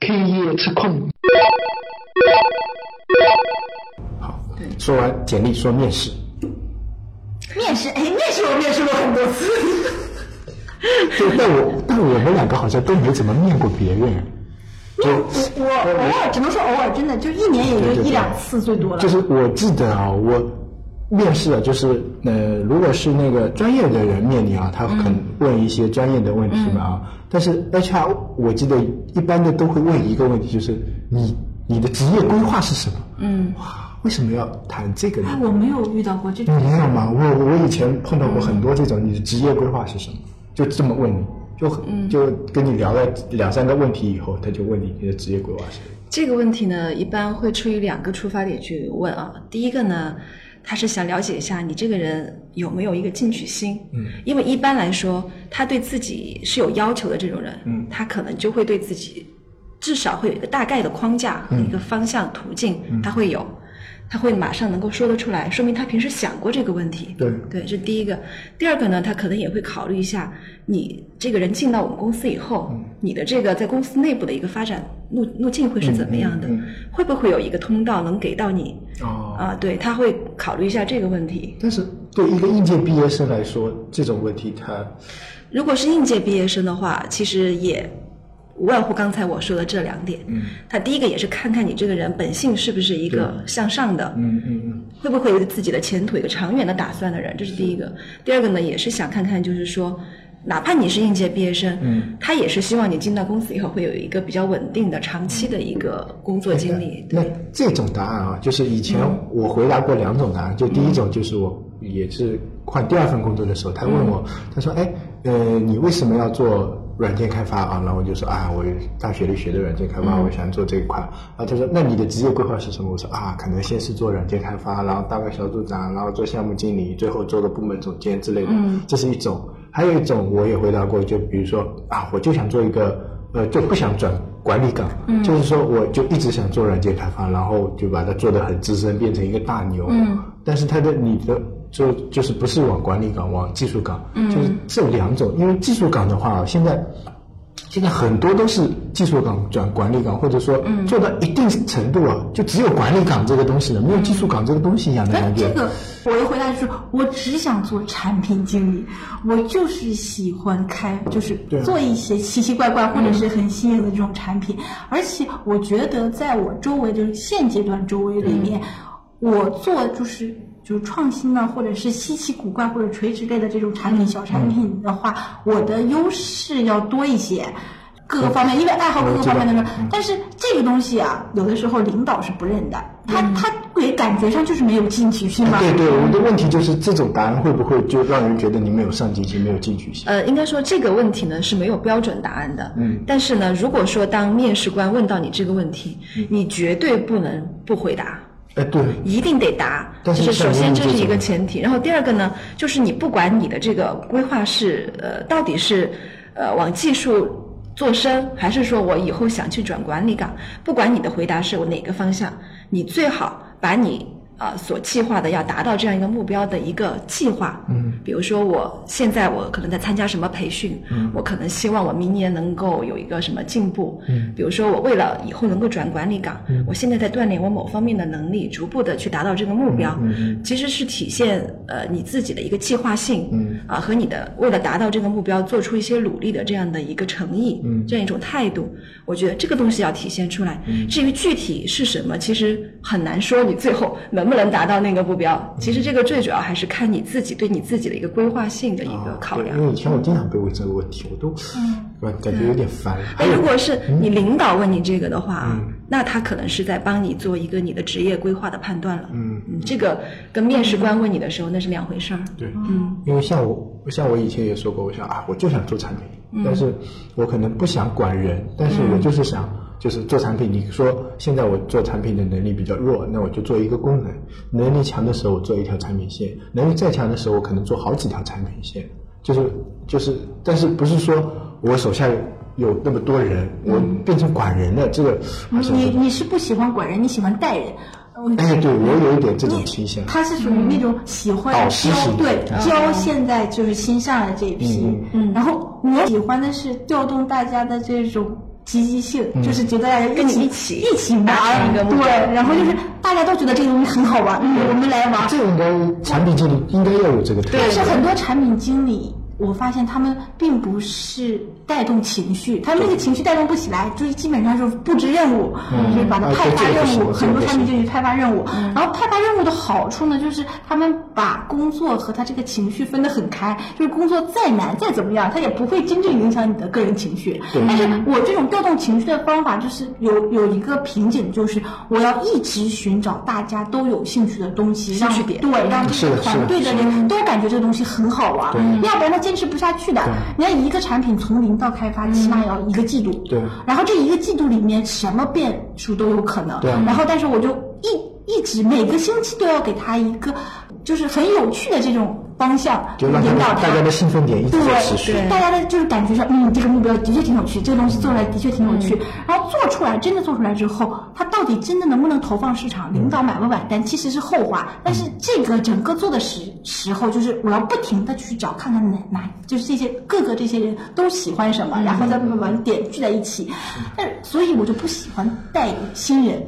K 夜吃空。好，说完简历，说面试。面试，哎，面试我面试过很多次。对，但我但我们两个好像都没怎么面过别人。就我我偶尔只能说偶尔，真的就一年也就一两次最多了。就是我记得啊，我面试啊，就是呃，如果是那个专业的人面你啊，他肯问一些专业的问题嘛啊。但是 HR 我记得一般的都会问一个问题，就是你你的职业规划是什么？嗯，哇，为什么要谈这个呢？哎，我没有遇到过这种。没有吗？我我以前碰到过很多这种，你的职业规划是什么？就这么问你，就就跟你聊了两三个问题以后，他就问你你的职业规划是什么？这个问题呢，一般会出于两个出发点去问啊。第一个呢，他是想了解一下你这个人有没有一个进取心。嗯，因为一般来说，他对自己是有要求的这种人，嗯他可能就会对自己至少会有一个大概的框架和一个方向途径，他会有。他会马上能够说得出来，说明他平时想过这个问题。对对，这是第一个。第二个呢，他可能也会考虑一下你这个人进到我们公司以后，你的这个在公司内部的一个发展路路径会是怎么样的？嗯嗯会不会有一个通道能给到你？哦啊，对，他会考虑一下这个问题。但是对一个应届毕业生来说，这种问题他如果是应届毕业生的话，其实也无外乎刚才我说的这两点。嗯，他第一个也是看看你这个人本性是不是一个向上的，嗯嗯嗯。会不会有自己的前途、有个长远的打算的人，这是第一个。第二个呢，也是想看看，就是说，哪怕你是应届毕业生，嗯，他也是希望你进到公司以后会有一个比较稳定的、长期的一个工作经历。那这种答案啊，就是以前我回答过两种答案，就第一种就是我也是换第二份工作的时候，他问我，他说，哎，呃，你为什么要做软件开发啊？然后我就说啊，我大学里学的软件开发，我想做这一块。然后他说，那你的职业规划是什么？我说啊，可能先是做软件开发，然后当个小组长，然后做项目经理，最后做个部门总监之类的。嗯这是一种。还有一种我也回答过，就比如说啊，我就想做一个。呃，就不想转管理岗，嗯就是说我就一直想做软件开发，然后就把它做得很资深，变成一个大牛。嗯，但是他的你的就就是不是往管理岗，往技术岗，嗯就是这两种。因为技术岗的话，现在现在很多都是技术岗转管理岗，或者说嗯做到一定程度啊，就只有管理岗这个东西了，没有技术岗这个东西一样的感觉。这个我的回答就是，我只想做产品经理，我就是喜欢开，就是做一些奇奇怪怪或者是很新颖的这种产品。而且我觉得，在我周围就是现阶段周围里面，我做就是。就是创新呢，或者是稀奇古怪或者垂直类的这种产品、小产品的话，我的优势要多一些。各个方面，因为爱好各个方面的人，但是这个东西啊，有的时候领导是不认的，他他给感觉上就是没有进取心嘛。对对，我的问题就是这种答案会不会就让人觉得你没有上进心、没有进取心？呃，应该说这个问题呢是没有标准答案的。嗯但是呢，如果说当面试官问到你这个问题，你绝对不能不回答。哎，对，一定得答，但就是是首先这是一个前提，然后第二个呢，就是你不管你的这个规划是呃到底是呃往技术做深，还是说我以后想去转管理岗，不管你的回答是我哪个方向，你最好把你啊、呃所计划的要达到这样一个目标的一个计划，嗯，比如说我现在我可能在参加什么培训，嗯我可能希望我明年能够有一个什么进步，嗯。比如说我为了以后能够转管理岗，我现在在锻炼我某方面的能力，逐步的去达到这个目标，嗯嗯其实是体现呃你自己的一个计划性，嗯啊和你的为了达到这个目标做出一些努力的这样的一个诚意，嗯。这样一种态度，我觉得这个东西要体现出来。至于具体是什么，其实很难说你最后能不能达到那个目标。其实这个最主要还是看你自己对你自己的一个规划性的一个考量。啊因为以前我经常被问这个问题，我都感感觉有点烦。还哎，如果是你领导问你这个的话那他可能是在帮你做一个你的职业规划的判断了。嗯嗯，这个跟面试官问你的时候那是两回事儿。对，嗯，因为像我，像我以前也说过，我想啊，我就想做产品，嗯但是我可能不想管人，但是我就是想，就是做产品。你说现在我做产品的能力比较弱，那我就做一个功能；能力强的时候，我做一条产品线；能力再强的时候，我可能做好几条产品线。就是就是，但是不是说我手下有那么多人，我变成管人的，这个你你是不喜欢管人，你喜欢带人。嗯哎，对我有一点这种倾向。他是属于那种喜欢教，对教现在就是新上来这一批，嗯然后我喜欢的是调动大家的这种积极性，就是觉得跟你一起。一起玩一个目标。对，然后就是大家都觉得这个东西很好玩，嗯，我们来玩。这应该产品经理应该要有这个特但质是。很多产品经理，我发现他们并不是带动情绪，他们那个情绪带动不起来，就是基本上是布置任务，就是把它啊派发任务。很多产品经理派发任务，然后派发任务的好处呢，就是他们把工作和他这个情绪分得很开，就是工作再难再怎么样，他也不会真正影响你的个人情绪。但是我这种调动情绪的方法，就是有有一个瓶颈，就是我要一直寻找大家都有兴趣的东西，让兴趣点对让这个团队的人都感觉这个东西很好玩，要不然他坚持不下去的。你看一个产品从零到开发，起码要一个季度，对。然后这一个季度里面什么变数都有可能，对。然后但是我就一一直每个星期都要给他一个就是很有趣的这种方向，就让引导大家的兴奋点一直在持续。对，大家的就是感觉上，嗯，这个目标的确挺有趣，这个东西做出来的确挺有趣。然后做出来，真的做出来之后，它到底真的能不能投放市场，领导买不买单，其实是后话。但是这个整个做的时时候，就是我要不停的去找，看看哪哪，就是这些各个这些人都喜欢什么，然后再把点聚在一起。但，所以我就不喜欢带新人，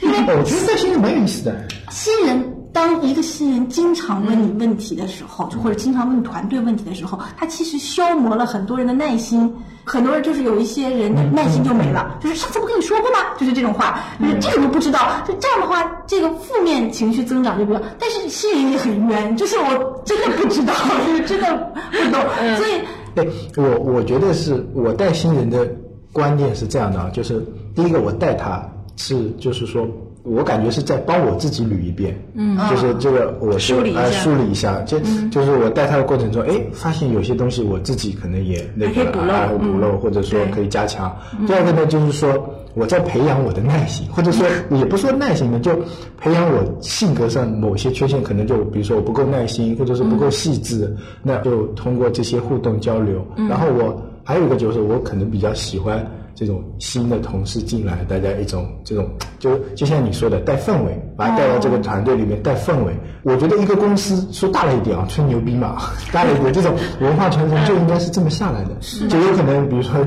因为我觉得带新人蛮有意思的。新人，当一个新人经常问你问题的时候，就或者经常问团队问题的时候，他其实消磨了很多人的耐心。很多人就是有一些人的耐心就没了，就是上次不跟你说过吗？就是这种话，就是这个都不知道。就这样的话，这个负面情绪增长就比较。但是新人也很冤，就是我真的不知道，就是真的不懂，所以对我，我觉得是我带新人的观念是这样的啊，就是第一个我带他是就是说。我感觉是在帮我自己捋一遍，嗯，就是这个我是呃梳理一下梳理一下，就、就是我带他的过程中，哎，发现有些东西我自己可能也那个还可以补漏或者说可以加强。第二个呢，就是说我在培养我的耐心，或者说也不说耐心呢，就培养我性格上某些缺陷，可能就比如说我不够耐心，或者是不够细致，那就通过这些互动交流。然后我还有一个就是我可能比较喜欢。这种新的同事进来，大家一种这种就就像你说的带氛围，把他带到这个团队里面带氛围。我觉得一个公司说大了一点啊，吹牛逼嘛，大了一点，这种文化传承就应该是这么下来的。就有可能比如说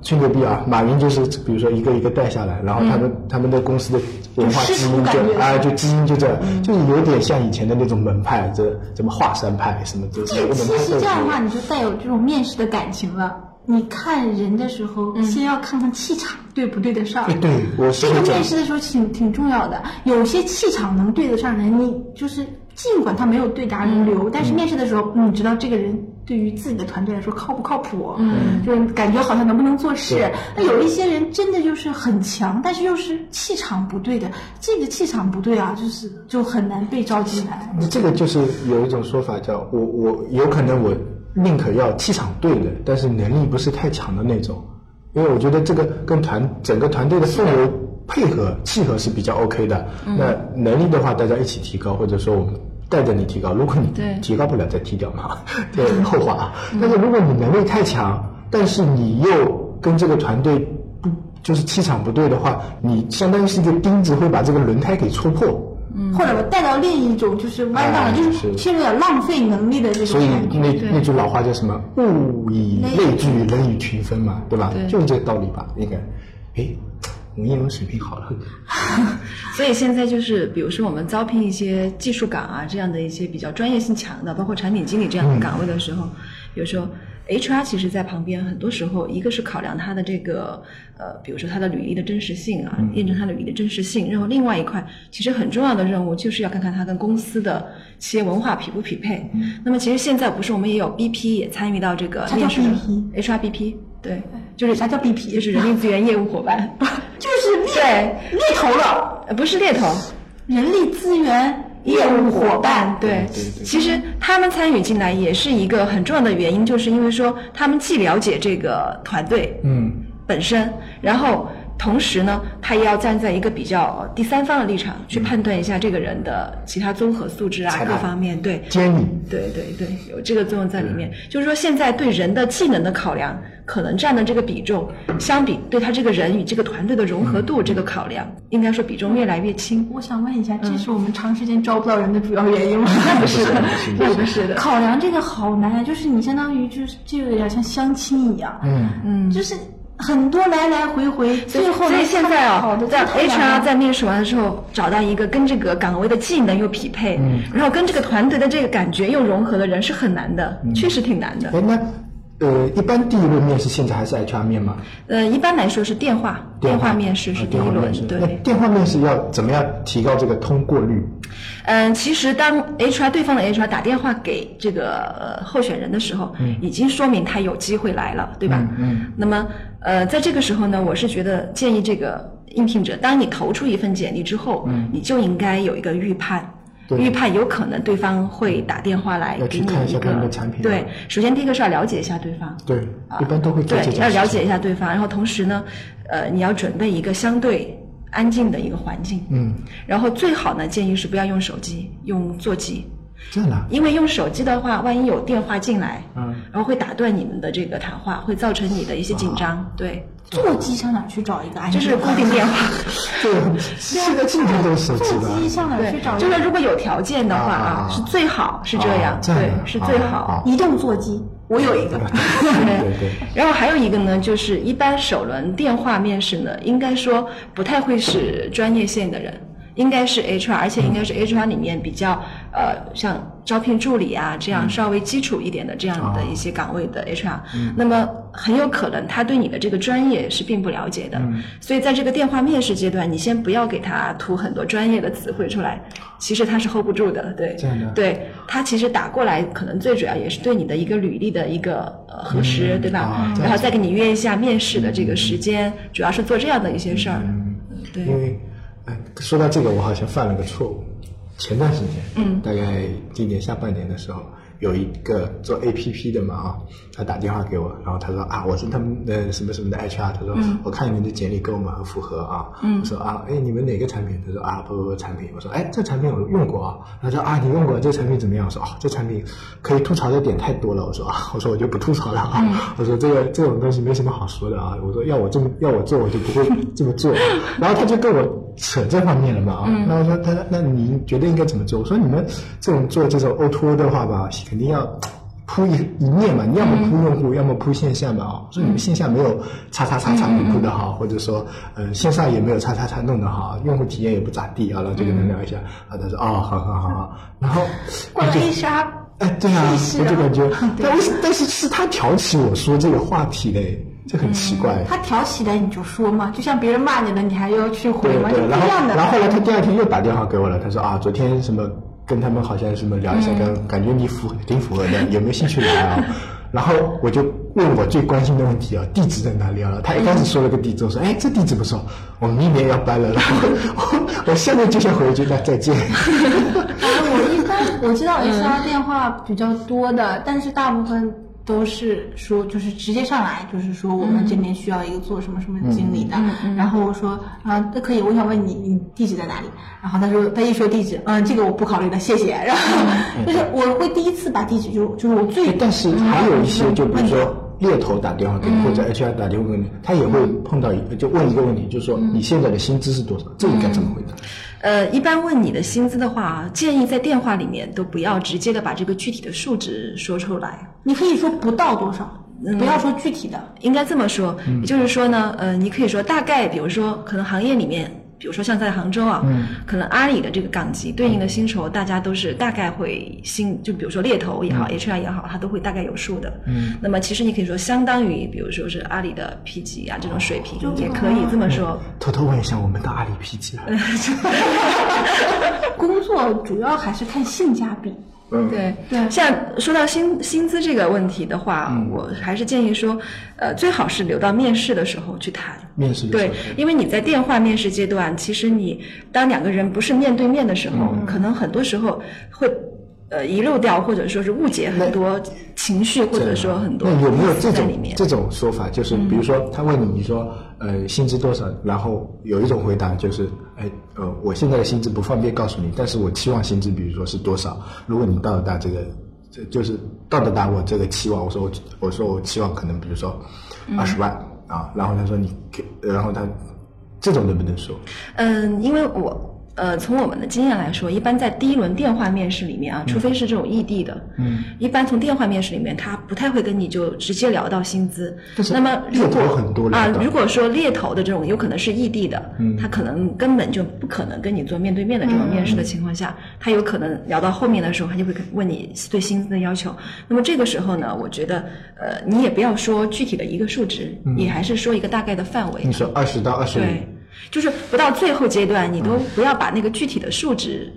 吹牛逼啊，马云就是比如说一个一个带下来，然后他们、他们的公司的文化基因就啊就基因就这样，就是有点像以前的那种门派，这什么华山派什么这这实这样的话，你就带有这种面试的感情了。你看人的时候，先要看看气场对不对得上。哎对，我是这个面试的时候挺挺重要的，有些气场能对得上人，你就是尽管他没有对答如流，但是面试的时候，你知道这个人对于自己的团队来说靠不靠谱，嗯，就是感觉好像能不能做事。那有一些人真的就是很强，但是又是气场不对的，这个气场不对啊，就是就很难被招进来。你这个就是有一种说法叫我我有可能我宁可要气场对的，但是能力不是太强的那种，因为我觉得这个跟团整个团队的氛围配合契合是比较 OK 的。那能力的话，大家一起提高，或者说我们带着你提高。如果你对提高不了，再踢掉嘛，这后话啊。但是如果你能力太强，但是你又跟这个团队不就是气场不对的话，你相当于是一个钉子，会把这个轮胎给戳破。或者我带到另一种就是弯道了，哎就是陷入了点浪费能力的这种所以。那那句老话叫什么？物以类聚，人以群分嘛，对吧？对就是这个道理吧？应该，哎，我英文水平好了，所以现在就是，比如说我们招聘一些技术岗啊，这样的一些比较专业性强的，包括产品经理这样的岗位的时候，比如说 HR 其实在旁边，很多时候一个是考量他的这个呃，比如说他的履历的真实性啊，验证他的履历的真实性，然后另外一块其实很重要的任务就是要看看他跟公司的企业文化匹不匹配。那么其实现在不是我们也有 BP 也参与到这个面试的 BP HRBP，对，就是啥叫 BP 就是人力资源业务伙伴，就是猎对猎头了，呃，不是猎头。人力资源业务伙伴。对其实他们参与进来也是一个很重要的原因，就是因为说他们既了解这个团队嗯，本身，然后同时呢，他也要站在一个比较第三方的立场去判断一下这个人的其他综合素质啊各方面。对，监理，对对对，有这个作用在里面。就是说，现在对人的技能的考量，可能占的这个比重，相比对他这个人与这个团队的融合度这个考量，应该说比重越来越轻。我想问一下，这是我们长时间招不到人的主要原因吗？那 不是的，那不不是的。考量这个好难啊，就是你相当于就是这个有点像相亲一样，嗯嗯，就是很多来来回回，最后所以现在啊在 HR 在面试完的时候，找到一个跟这个岗位的技能又匹配，嗯。然后跟这个团队的这个感觉又融合的人是很难的，嗯。确实挺难的。哎，那呃，一般第一轮面试现在还是 HR 面吗？呃，一般来说是电话，电话面试是啊第一轮对。电话面试要怎么样提高这个通过率？嗯，其实当 HR 对方的 HR 打电话给这个呃候选人的时候，已经说明他有机会来了，对吧？嗯那么呃，在这个时候呢，我是觉得建议这个应聘者，当你投出一份简历之后，你就应该有一个预判。预判有可能对方会打电话来给你一个的产品对，首先第一个是要了解一下对方，对，一般都会对，要了解一下。对方，然后同时呢，呃，你要准备一个相对安静的一个环境，嗯，然后最好呢，建议是不要用手机，用座机，这样的啊，因为用手机的话，万一有电话进来，嗯，然后会打断你们的这个谈话，会造成你的一些紧张，对，座机上哪去找一个安静的这是固定电话，对，现在进去都是手机座机，上哪去找，就是如果有条件的话啊是最好是这样。对，是最好。移动座机？我有一个，对 对对，然后还有一个呢，就是一般首轮电话面试呢，应该说不太会是专业线的人，应该是 HR，而且应该是 HR 里面比较呃像招聘助理啊这样稍微基础一点的这样的一些岗位的 HR，、那么很有可能他对你的这个专业是并不了解的，所以在这个电话面试阶段，你先不要给他涂很多专业的词汇出来，其实他是 hold 不住的，对，对他其实打过来，可能最主要也是对你的一个履历的一个呃核实，对吧？啊然后再给你约一下面试的这个时间，主要是做这样的一些事儿。嗯。对，因为，哎，说到这个，我好像犯了个错误。前段时间，嗯，大概今年下半年的时候，有一个做 APP 的嘛啊，他打电话给我，然后他说啊，我是他们的什么什么的 HR，他说、我看你们的简历跟我们很符合啊，嗯，我说啊，哎，你们哪个产品？他说啊，不不不，产品。我说哎，这产品我用过啊，他说啊，你用过这产品怎么样？我说啊，这产品可以吐槽的点太多了。我说啊，我说我就不吐槽了啊，我说这个这种东西没什么好说的啊，我说要我这么要我做，我就不会这么做。然后他就跟我扯这方面了嘛啊，那我说他那你觉得应该怎么做？我说你们这种做这种 O to O 的话吧，肯定要。铺一一面嘛，你要么铺用户，要么铺线下嘛啊。我说你们线下没有叉叉叉叉铺的好，或者说呃线上也没有叉叉叉弄得好，用户体验也不咋地啊。然后就跟他聊一下，啊，他说哦，好好好好，然后挂了就 HR，哎，对啊我就感觉，但是但是是他挑起我说这个话题嘞，这很奇怪。他挑起来你就说嘛，就像别人骂你了，你还要去回嘛，就对对，然后后后来他第二天又打电话给我了，他说啊，昨天什么跟他们好像什么聊一下，跟感觉你符挺符合的，有没有兴趣来啊？然后我就问我最关心的问题啊，地址在哪里啊？他一开始说了个地址，我说哎，这地址不错，我明年要搬了，然后我我现在就想回去，那再见。啊，我一般我知道 HR 电话比较多的，但是大部分都是说就是直接上来，就是说我们这边需要一个做什么什么经理的，然后我说啊，那可以，我想问你，你地址在哪里？然后他说他一说地址，嗯，这个我不考虑了，谢谢。然后就是我会第一次把地址就就是我最，但是还有一些，就比如说猎头打电话给你，或者 HR 打电话给你，他也会碰到一个，就问一个问题，就是说你现在的薪资是多少？这应该怎么回答？呃，一般问你的薪资的话，建议在电话里面都不要直接的把这个具体的数值说出来。你可以说不到多少，不要说具体的。应该这么说，也就是说呢，呃，你可以说大概，比如说可能行业里面，比如说像在杭州啊，可能阿里的这个岗级对应的薪酬，大家都是大概会薪，就比如说猎头也好、HR 也好，他都会大概有数的。嗯，那么其实你可以说相当于，比如说是阿里的 P 级啊这种水平，也可以这么说。偷偷问一下，我们的阿里 P 级，工作主要还是看性价比。嗯，对对像说到薪薪资这个问题的话，我还是建议说，呃，最好是留到面试的时候去谈。面试对，，因为你在电话面试阶段，其实你当两个人不是面对面的时候，可能很多时候会呃遗漏掉，或者说是误解很多情绪，或者说很多那有没有这种？这种说法？就是比如说他问你，你说呃薪资多少，然后有一种回答就是，哎呃我现在的薪资不方便告诉你，但是我期望薪资比如说是多少，如果你到达这个这就是到得达我这个期望。我说我我说我期望可能比如说二十万、啊，然后他说你给，然后他这种能不能说？嗯，因为我呃，从我们的经验来说，一般在第一轮电话面试里面啊，除非是这种异地的，嗯，一般从电话面试里面，他不太会跟你就直接聊到薪资。那么如猎头果很多啊，如果说猎头的这种有可能是异地的，嗯，他可能根本就不可能跟你做面对面的这种面试的情况下，他有可能聊到后面的时候，他就会问你对薪资的要求。那么这个时候呢，我觉得呃，你也不要说具体的一个数值，你还是说一个大概的范围。你说二十到二十五，对，就是不到最后阶段，你都不要把那个具体的数值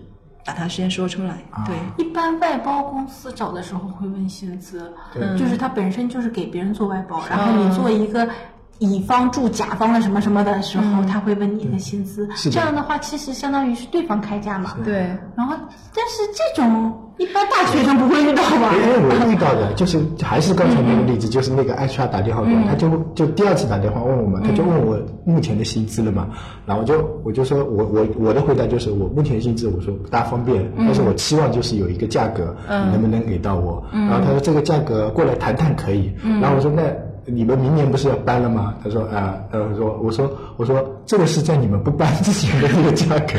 把它先说出来。对，一般外包公司找的时候会问薪资，就是他本身就是给别人做外包，然后你做一个乙方住甲方的什么什么的时候，他会问你的薪资。是这样的话，其实相当于是对方开价嘛。对，然后，但是这种一般大学生不会遇到吧？因为我遇到的就是还是刚才那个例子，就是那个 HR 打电话给我，他就就第二次打电话问我嘛，他就问我目前的薪资了嘛，然后我就我就说我我我的回答就是我目前薪资我说不大方便，但是我期望就是有一个价格，你能不能给到我？然后他说这个价格过来谈谈可以，然后我说那。你们明年不是要搬了吗？他说啊，呃，说我说我说这个是在你们不搬之前的那个价格，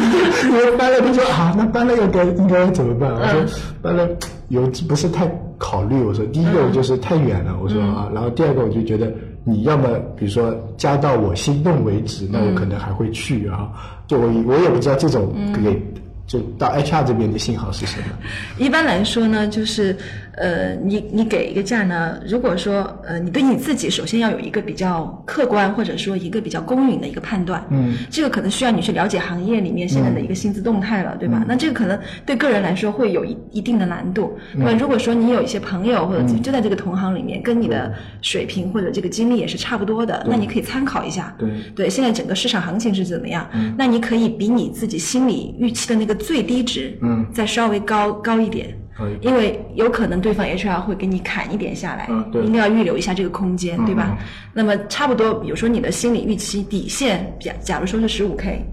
你们搬了，他说啊，那搬了应该应该怎么办？我说搬了有不是太考虑，我说第一个我就是太远了，我说啊，然后第二个我就觉得你要么比如说加到我心动为止，那我可能还会去啊，就我我也不知道这种给就到 HR 这边的信号是什么。一般来说呢，就是呃，你你给一个价呢，如果说呃，你对你自己首先要有一个比较客观或者说一个比较公允的一个判断，嗯，这个可能需要你去了解行业里面现在的一个薪资动态了，对吧？那这个可能对个人来说会有一一定的难度。那么如果说你有一些朋友或者就在这个同行里面，跟你的水平或者这个经历也是差不多的，那你可以参考一下，对对，现在整个市场行情是怎么样？那你可以比你自己心里预期的那个最低值，嗯，再稍微高高一点。可以因为有可能对方 HR 会给你砍一点下来，嗯对应该要预留一下这个空间，对吧？那么差不多，比如说你的心理预期底线，假假如说是十五 K，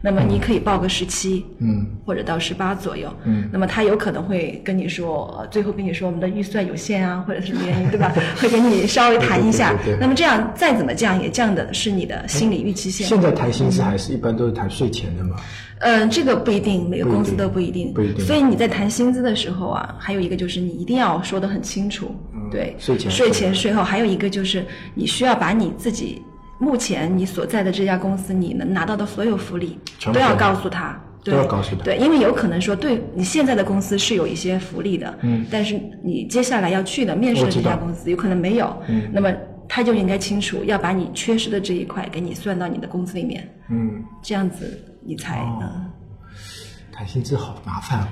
那么你可以报个十七，嗯，或者到十八左右，嗯，那么他有可能会跟你说，呃最后跟你说我们的预算有限啊，或者是什么原因，对吧？会跟你稍微谈一下对对对对，那么这样再怎么降也降的是你的心理预期线。现在谈薪资还是一般都是谈税前的嘛？嗯，这个不一定，每个公司都不一定。不一定所以你在谈薪资的时候啊，还有一个就是你一定要说得很清楚，对，嗯税前税前、税后，还有一个就是你需要把你自己目前你所在的这家公司你能拿到的所有福利都要告诉他。对都要告诉他对，因为有可能说，对你现在的公司是有一些福利的，嗯，但是你接下来要去的面试的这家公司有可能没有，嗯，那么他就应该清楚，要把你缺失的这一块给你算到你的工资里面，嗯，这样子你才能。谈薪资好麻烦啊。